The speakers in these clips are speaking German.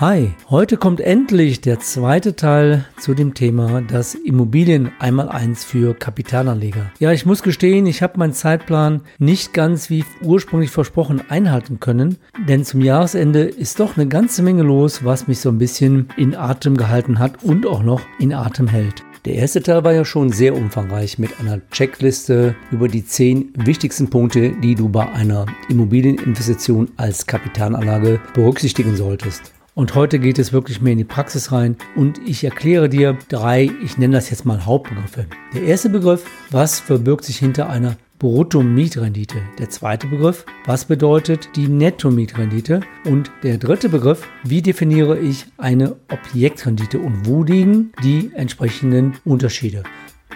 Hi, heute kommt endlich der zweite Teil zu dem Thema das Immobilien einmal eins für Kapitalanleger. Ja, ich muss gestehen, ich habe meinen Zeitplan nicht ganz wie ursprünglich versprochen einhalten können, denn zum Jahresende ist doch eine ganze Menge los, was mich so ein bisschen in Atem gehalten hat und auch noch in Atem hält. Der erste Teil war ja schon sehr umfangreich mit einer Checkliste über die zehn wichtigsten Punkte, die du bei einer Immobilieninvestition als Kapitalanlage berücksichtigen solltest. Und heute geht es wirklich mehr in die Praxis rein und ich erkläre dir drei, ich nenne das jetzt mal Hauptbegriffe. Der erste Begriff, was verbirgt sich hinter einer Brutto-Mietrendite. Der zweite Begriff, was bedeutet die Netto-Mietrendite? Und der dritte Begriff, wie definiere ich eine Objektrendite und wo liegen die entsprechenden Unterschiede?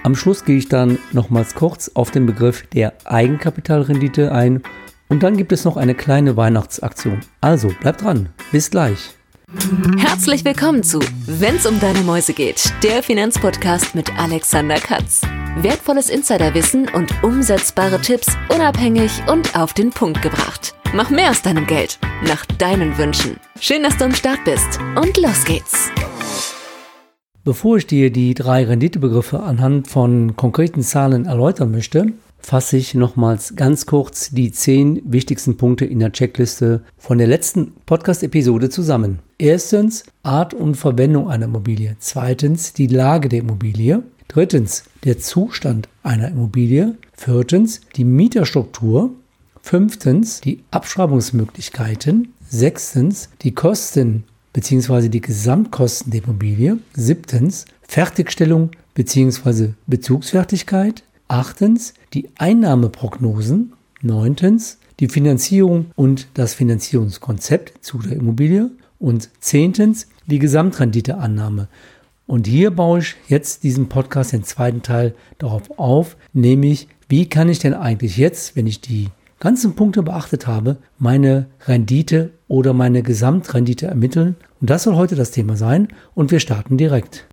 Am Schluss gehe ich dann nochmals kurz auf den Begriff der Eigenkapitalrendite ein und dann gibt es noch eine kleine Weihnachtsaktion. Also bleib dran, bis gleich. Herzlich willkommen zu Wenn's um deine Mäuse geht, der Finanzpodcast mit Alexander Katz. Wertvolles Insiderwissen und umsetzbare Tipps unabhängig und auf den Punkt gebracht. Mach mehr aus deinem Geld, nach deinen Wünschen. Schön, dass du am Start bist und los geht's. Bevor ich dir die drei Renditebegriffe anhand von konkreten Zahlen erläutern möchte, fasse ich nochmals ganz kurz die zehn wichtigsten Punkte in der Checkliste von der letzten Podcast-Episode zusammen. Erstens Art und Verwendung einer Immobilie. Zweitens die Lage der Immobilie. Drittens der Zustand einer Immobilie. Viertens die Mieterstruktur. Fünftens die Abschreibungsmöglichkeiten. Sechstens die Kosten bzw. die Gesamtkosten der Immobilie. Siebtens Fertigstellung bzw. Bezugsfertigkeit. Achtens die Einnahmeprognosen. Neuntens die Finanzierung und das Finanzierungskonzept zu der Immobilie. Und zehntens die Gesamtrenditeannahme. Und hier baue ich jetzt diesen Podcast, den zweiten Teil, darauf auf, nämlich wie kann ich denn eigentlich jetzt, wenn ich die ganzen Punkte beachtet habe, meine Rendite oder meine Gesamtrendite ermitteln. Und das soll heute das Thema sein und wir starten direkt.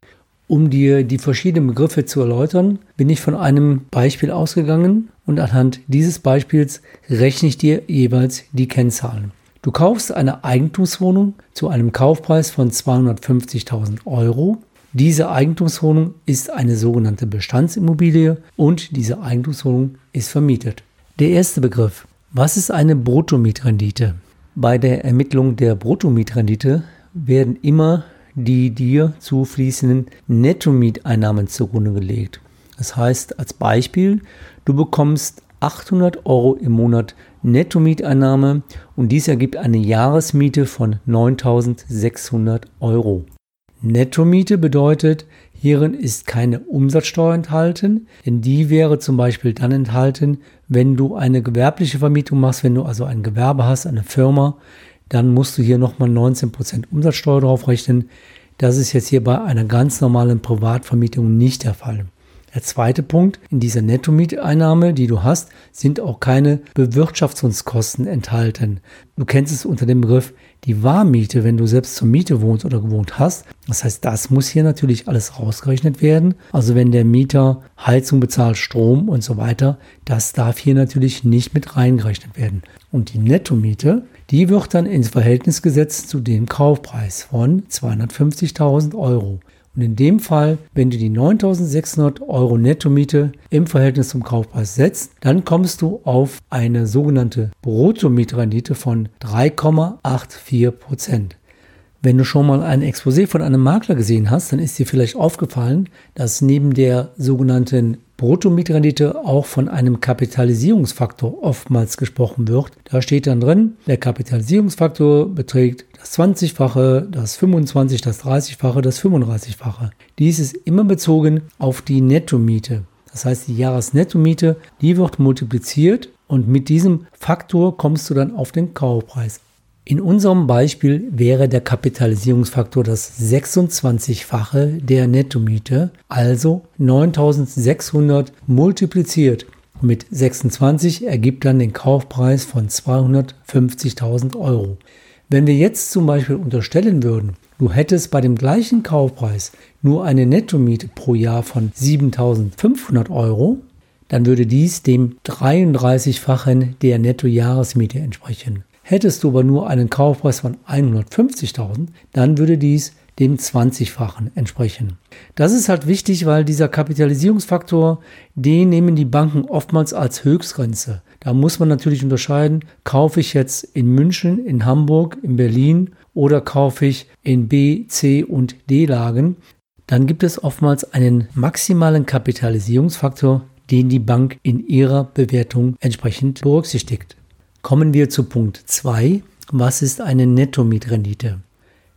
Um dir die verschiedenen Begriffe zu erläutern, bin ich von einem Beispiel ausgegangen und anhand dieses Beispiels rechne ich dir jeweils die Kennzahlen. Du kaufst eine Eigentumswohnung zu einem Kaufpreis von 250.000 Euro. Diese Eigentumswohnung ist eine sogenannte Bestandsimmobilie und diese Eigentumswohnung ist vermietet. Der erste Begriff. Was ist eine Bruttomietrendite? Bei der Ermittlung der Bruttomietrendite werden immer die dir zufließenden Nettomieteinnahmen zugrunde gelegt. Das heißt als Beispiel, du bekommst 800 Euro im Monat Nettomieteinnahme und dies ergibt eine Jahresmiete von 9600 Euro. Nettomiete bedeutet, hierin ist keine Umsatzsteuer enthalten, denn die wäre zum Beispiel dann enthalten, wenn du eine gewerbliche Vermietung machst, wenn du also ein Gewerbe hast, eine Firma, dann musst du hier nochmal 19% Umsatzsteuer drauf rechnen. Das ist jetzt hier bei einer ganz normalen Privatvermietung nicht der Fall. Der zweite Punkt, in dieser Nettomieteinnahme, die du hast, sind auch keine Bewirtschaftungskosten enthalten. Du kennst es unter dem Begriff die Warmmiete, wenn du selbst zur Miete wohnst oder gewohnt hast. Das heißt, das muss hier natürlich alles rausgerechnet werden. Also wenn der Mieter Heizung bezahlt, Strom und so weiter, das darf hier natürlich nicht mit reingerechnet werden. Und die Nettomiete, die wird dann ins Verhältnis gesetzt zu dem Kaufpreis von 250.000 Euro. Und in dem Fall, wenn du die 9600 Euro Nettomiete im Verhältnis zum Kaufpreis setzt, dann kommst du auf eine sogenannte Bruttomietrendite von 3,84 Prozent. Wenn du schon mal ein Exposé von einem Makler gesehen hast, dann ist dir vielleicht aufgefallen, dass neben der sogenannten Bruttomietrendite auch von einem Kapitalisierungsfaktor oftmals gesprochen wird. Da steht dann drin, der Kapitalisierungsfaktor beträgt das 20-fache, das 25, das 30-fache, das 35-fache. Dies ist immer bezogen auf die Nettomiete. Das heißt, die Jahresnettomiete, die wird multipliziert und mit diesem Faktor kommst du dann auf den Kaufpreis. In unserem Beispiel wäre der Kapitalisierungsfaktor das 26-fache der Nettomiete, also 9600 multipliziert mit 26 ergibt dann den Kaufpreis von 250.000 Euro. Wenn wir jetzt zum Beispiel unterstellen würden, du hättest bei dem gleichen Kaufpreis nur eine Nettomiete pro Jahr von 7.500 Euro, dann würde dies dem 33-fachen der Nettojahresmiete entsprechen. Hättest du aber nur einen Kaufpreis von 150.000, dann würde dies dem 20-fachen entsprechen. Das ist halt wichtig, weil dieser Kapitalisierungsfaktor, den nehmen die Banken oftmals als Höchstgrenze. Da muss man natürlich unterscheiden, kaufe ich jetzt in München, in Hamburg, in Berlin oder kaufe ich in B, C und D Lagen. Dann gibt es oftmals einen maximalen Kapitalisierungsfaktor, den die Bank in ihrer Bewertung entsprechend berücksichtigt. Kommen wir zu Punkt 2. Was ist eine Netto-Mietrendite?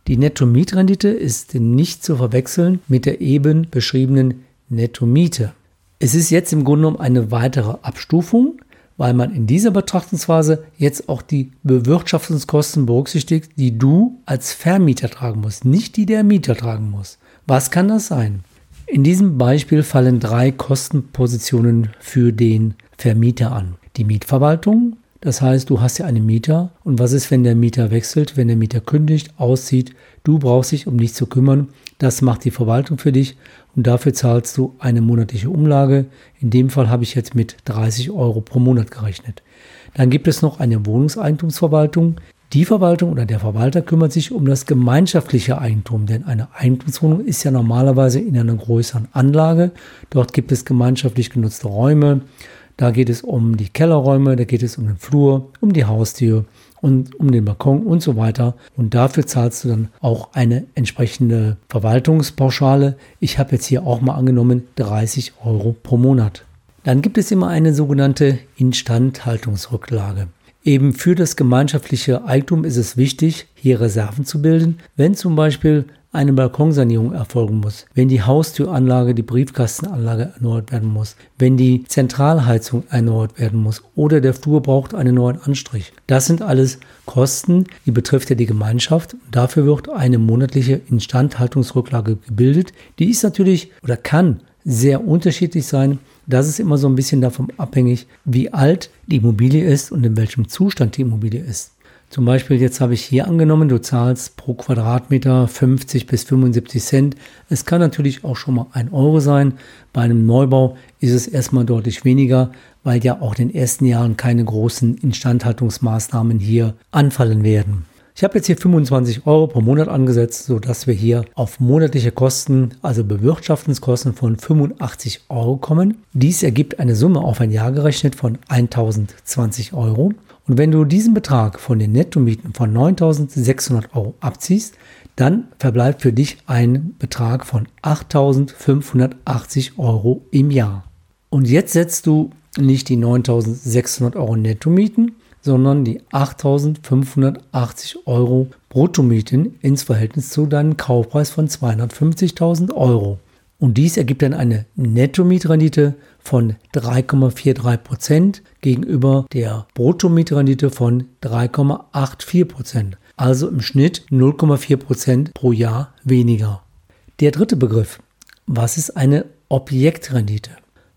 Die Netto-Mietrendite ist nicht zu verwechseln mit der eben beschriebenen Netto-Miete. Es ist jetzt im Grunde genommen eine weitere Abstufung, weil man in dieser Betrachtungsphase jetzt auch die Bewirtschaftungskosten berücksichtigt, die du als Vermieter tragen musst, nicht die der Mieter tragen muss. Was kann das sein? In diesem Beispiel fallen drei Kostenpositionen für den Vermieter an. Die Mietverwaltung, das heißt, du hast ja einen Mieter und was ist, wenn der Mieter wechselt, wenn der Mieter kündigt, auszieht, du brauchst dich um nichts zu kümmern, das macht die Verwaltung für dich und dafür zahlst du eine monatliche Umlage. In dem Fall habe ich jetzt mit 30 Euro pro Monat gerechnet. Dann gibt es noch eine Wohnungseigentumsverwaltung. Die Verwaltung oder der Verwalter kümmert sich um das gemeinschaftliche Eigentum, denn eine Eigentumswohnung ist ja normalerweise in einer größeren Anlage. Dort gibt es gemeinschaftlich genutzte Räume, da geht es um die Kellerräume, da geht es um den Flur, um die Haustür und um den Balkon und so weiter. Und dafür zahlst du dann auch eine entsprechende Verwaltungspauschale. Ich habe jetzt hier auch mal angenommen 30 Euro pro Monat. Dann gibt es immer eine sogenannte Instandhaltungsrücklage. Eben für das gemeinschaftliche Eigentum ist es wichtig, hier Reserven zu bilden, wenn zum Beispiel eine Balkonsanierung erfolgen muss, wenn die Haustüranlage, die Briefkastenanlage erneuert werden muss, wenn die Zentralheizung erneuert werden muss oder der Flur braucht einen neuen Anstrich. Das sind alles Kosten, die betrifft ja die Gemeinschaft. Dafür wird eine monatliche Instandhaltungsrücklage gebildet. Die ist natürlich oder kann sehr unterschiedlich sein. Das ist immer so ein bisschen davon abhängig, wie alt die Immobilie ist und in welchem Zustand die Immobilie ist. Zum Beispiel jetzt habe ich hier angenommen, du zahlst pro Quadratmeter 50 bis 75 Cent. Es kann natürlich auch schon mal ein Euro sein. Bei einem Neubau ist es erstmal deutlich weniger, weil ja auch in den ersten Jahren keine großen Instandhaltungsmaßnahmen hier anfallen werden. Ich habe jetzt hier 25 Euro pro Monat angesetzt, sodass wir hier auf monatliche Kosten, also Bewirtschaftungskosten von 85 Euro kommen. Dies ergibt eine Summe auf ein Jahr gerechnet von 1020 Euro. Und wenn du diesen Betrag von den Nettomieten von 9.600 Euro abziehst, dann verbleibt für dich ein Betrag von 8.580 Euro im Jahr. Und jetzt setzt du nicht die 9.600 Euro Nettomieten, sondern die 8.580 Euro Bruttomieten ins Verhältnis zu deinem Kaufpreis von 250.000 Euro. Und dies ergibt dann eine Nettomietrendite von 3,43 Prozent gegenüber der Bruttomietrendite von 3,84 Prozent. Also im Schnitt 0,4 Prozent pro Jahr weniger. Der dritte Begriff. Was ist eine Objektrendite?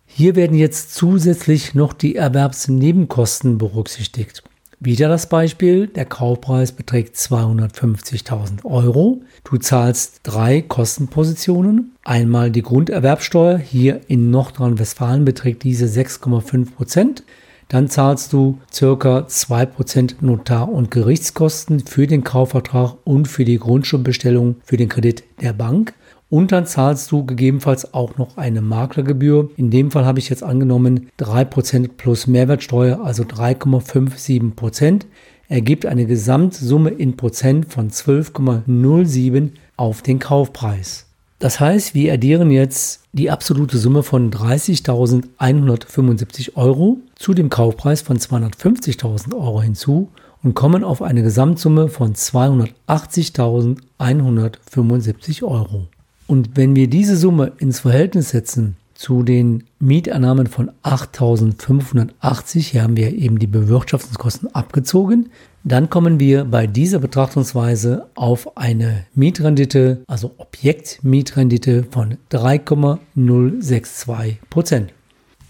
Hier werden jetzt zusätzlich noch die Erwerbsnebenkosten berücksichtigt. Wieder das Beispiel, der Kaufpreis beträgt 250.000 Euro. Du zahlst drei Kostenpositionen. Einmal die Grunderwerbsteuer, hier in Nordrhein-Westfalen beträgt diese 6,5 Prozent. Dann zahlst du ca. 2% Notar- und Gerichtskosten für den Kaufvertrag und für die Grundschulbestellung für den Kredit der Bank. Und dann zahlst du gegebenenfalls auch noch eine Maklergebühr. In dem Fall habe ich jetzt angenommen 3% plus Mehrwertsteuer, also 3,57%, ergibt eine Gesamtsumme in Prozent von 12,07 auf den Kaufpreis. Das heißt, wir addieren jetzt die absolute Summe von 30.175 Euro zu dem Kaufpreis von 250.000 Euro hinzu und kommen auf eine Gesamtsumme von 280.175 Euro. Und wenn wir diese Summe ins Verhältnis setzen zu den Mietannahmen von 8.580, hier haben wir eben die Bewirtschaftungskosten abgezogen, dann kommen wir bei dieser Betrachtungsweise auf eine Mietrendite, also Objektmietrendite von 3,062 Prozent.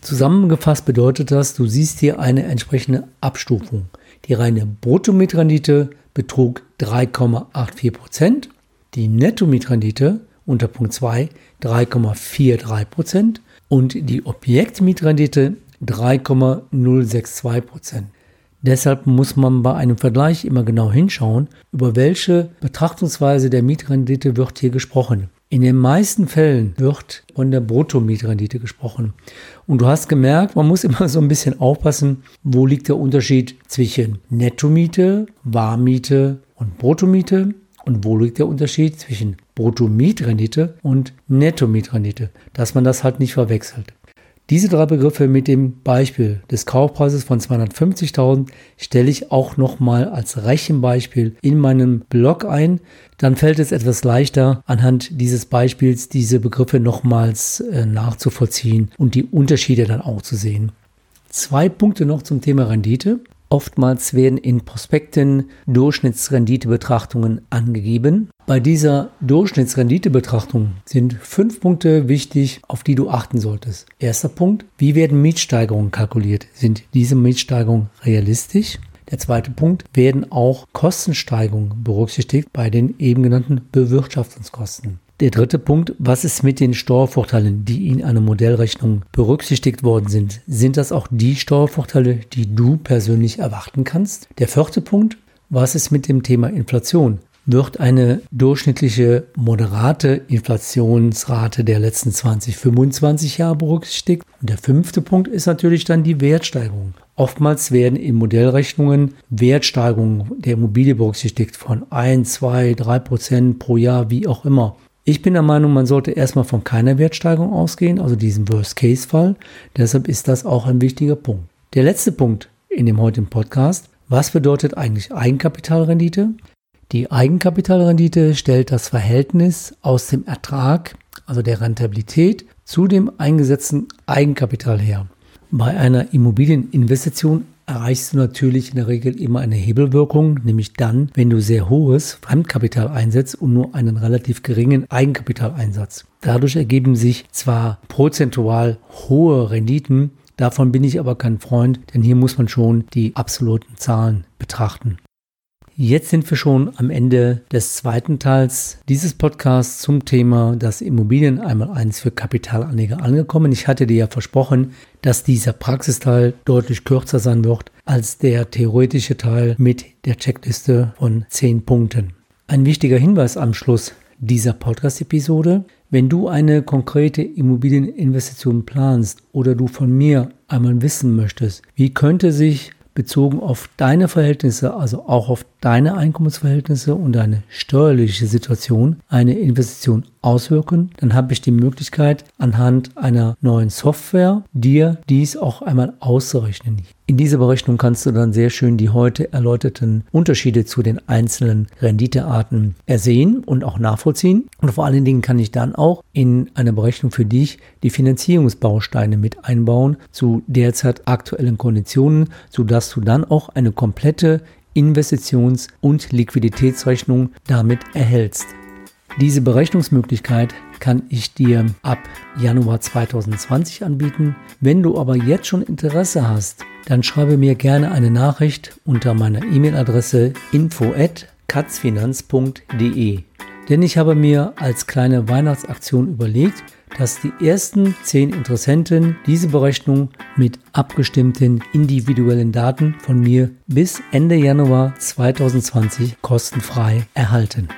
Zusammengefasst bedeutet das, du siehst hier eine entsprechende Abstufung. Die reine Bruttomietrendite betrug 3,84 Prozent, die Nettomietrendite unter Punkt 2 3,43 Prozent und die Objektmietrendite 3,062 Prozent. Deshalb muss man bei einem Vergleich immer genau hinschauen, über welche Betrachtungsweise der Mietrendite wird hier gesprochen. In den meisten Fällen wird von der Bruttomietrendite gesprochen. Und du hast gemerkt, man muss immer so ein bisschen aufpassen, wo liegt der Unterschied zwischen Nettomiete, Warmiete und Bruttomiete und wo liegt der Unterschied zwischen Bruttomietrendite und Nettomietrendite, dass man das halt nicht verwechselt. Diese drei Begriffe mit dem Beispiel des Kaufpreises von 250.000 stelle ich auch nochmal als Rechenbeispiel in meinem Blog ein. Dann fällt es etwas leichter, anhand dieses Beispiels diese Begriffe nochmals äh, nachzuvollziehen und die Unterschiede dann auch zu sehen. Zwei Punkte noch zum Thema Rendite. Oftmals werden in Prospekten Durchschnittsrenditebetrachtungen angegeben. Bei dieser Durchschnittsrenditebetrachtung sind fünf Punkte wichtig, auf die du achten solltest. Erster Punkt, wie werden Mietsteigerungen kalkuliert? Sind diese Mietsteigerungen realistisch? Der zweite Punkt, werden auch Kostensteigerungen berücksichtigt bei den eben genannten Bewirtschaftungskosten? Der dritte Punkt, was ist mit den Steuervorteilen, die in einer Modellrechnung berücksichtigt worden sind? Sind das auch die Steuervorteile, die du persönlich erwarten kannst? Der vierte Punkt, was ist mit dem Thema Inflation? Wird eine durchschnittliche moderate Inflationsrate der letzten 20, 25 Jahre berücksichtigt? Und der fünfte Punkt ist natürlich dann die Wertsteigerung. Oftmals werden in Modellrechnungen Wertsteigerungen der Immobilie berücksichtigt von 1, 2, 3 Prozent pro Jahr, wie auch immer. Ich bin der Meinung, man sollte erstmal von keiner Wertsteigerung ausgehen, also diesem Worst-Case-Fall. Deshalb ist das auch ein wichtiger Punkt. Der letzte Punkt in dem heutigen Podcast. Was bedeutet eigentlich Eigenkapitalrendite? Die Eigenkapitalrendite stellt das Verhältnis aus dem Ertrag, also der Rentabilität, zu dem eingesetzten Eigenkapital her. Bei einer Immobilieninvestition erreichst du natürlich in der Regel immer eine Hebelwirkung, nämlich dann, wenn du sehr hohes Fremdkapital einsetzt und nur einen relativ geringen Eigenkapitaleinsatz. Dadurch ergeben sich zwar prozentual hohe Renditen, davon bin ich aber kein Freund, denn hier muss man schon die absoluten Zahlen betrachten. Jetzt sind wir schon am Ende des zweiten Teils dieses Podcasts zum Thema das Immobilien einmal eins für Kapitalanleger angekommen. Ich hatte dir ja versprochen, dass dieser Praxisteil deutlich kürzer sein wird als der theoretische Teil mit der Checkliste von 10 Punkten. Ein wichtiger Hinweis am Schluss dieser Podcast-Episode. Wenn du eine konkrete Immobilieninvestition planst oder du von mir einmal wissen möchtest, wie könnte sich bezogen auf deine Verhältnisse, also auch auf deine Einkommensverhältnisse und deine steuerliche Situation eine Investition auswirken, dann habe ich die Möglichkeit, anhand einer neuen Software dir dies auch einmal auszurechnen. In dieser Berechnung kannst du dann sehr schön die heute erläuterten Unterschiede zu den einzelnen Renditearten ersehen und auch nachvollziehen. Und vor allen Dingen kann ich dann auch in einer Berechnung für dich die Finanzierungsbausteine mit einbauen zu derzeit aktuellen Konditionen, sodass du dann auch eine komplette Investitions- und Liquiditätsrechnung damit erhältst. Diese Berechnungsmöglichkeit kann ich dir ab Januar 2020 anbieten. Wenn du aber jetzt schon Interesse hast, dann schreibe mir gerne eine Nachricht unter meiner E-Mail-Adresse info@katzfinanz.de. Denn ich habe mir als kleine Weihnachtsaktion überlegt, dass die ersten zehn Interessenten diese Berechnung mit abgestimmten individuellen Daten von mir bis Ende Januar 2020 kostenfrei erhalten.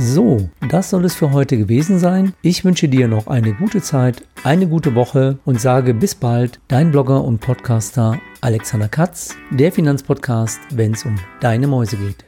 So, das soll es für heute gewesen sein. Ich wünsche dir noch eine gute Zeit, eine gute Woche und sage bis bald, dein Blogger und Podcaster Alexander Katz, der Finanzpodcast, wenn es um deine Mäuse geht.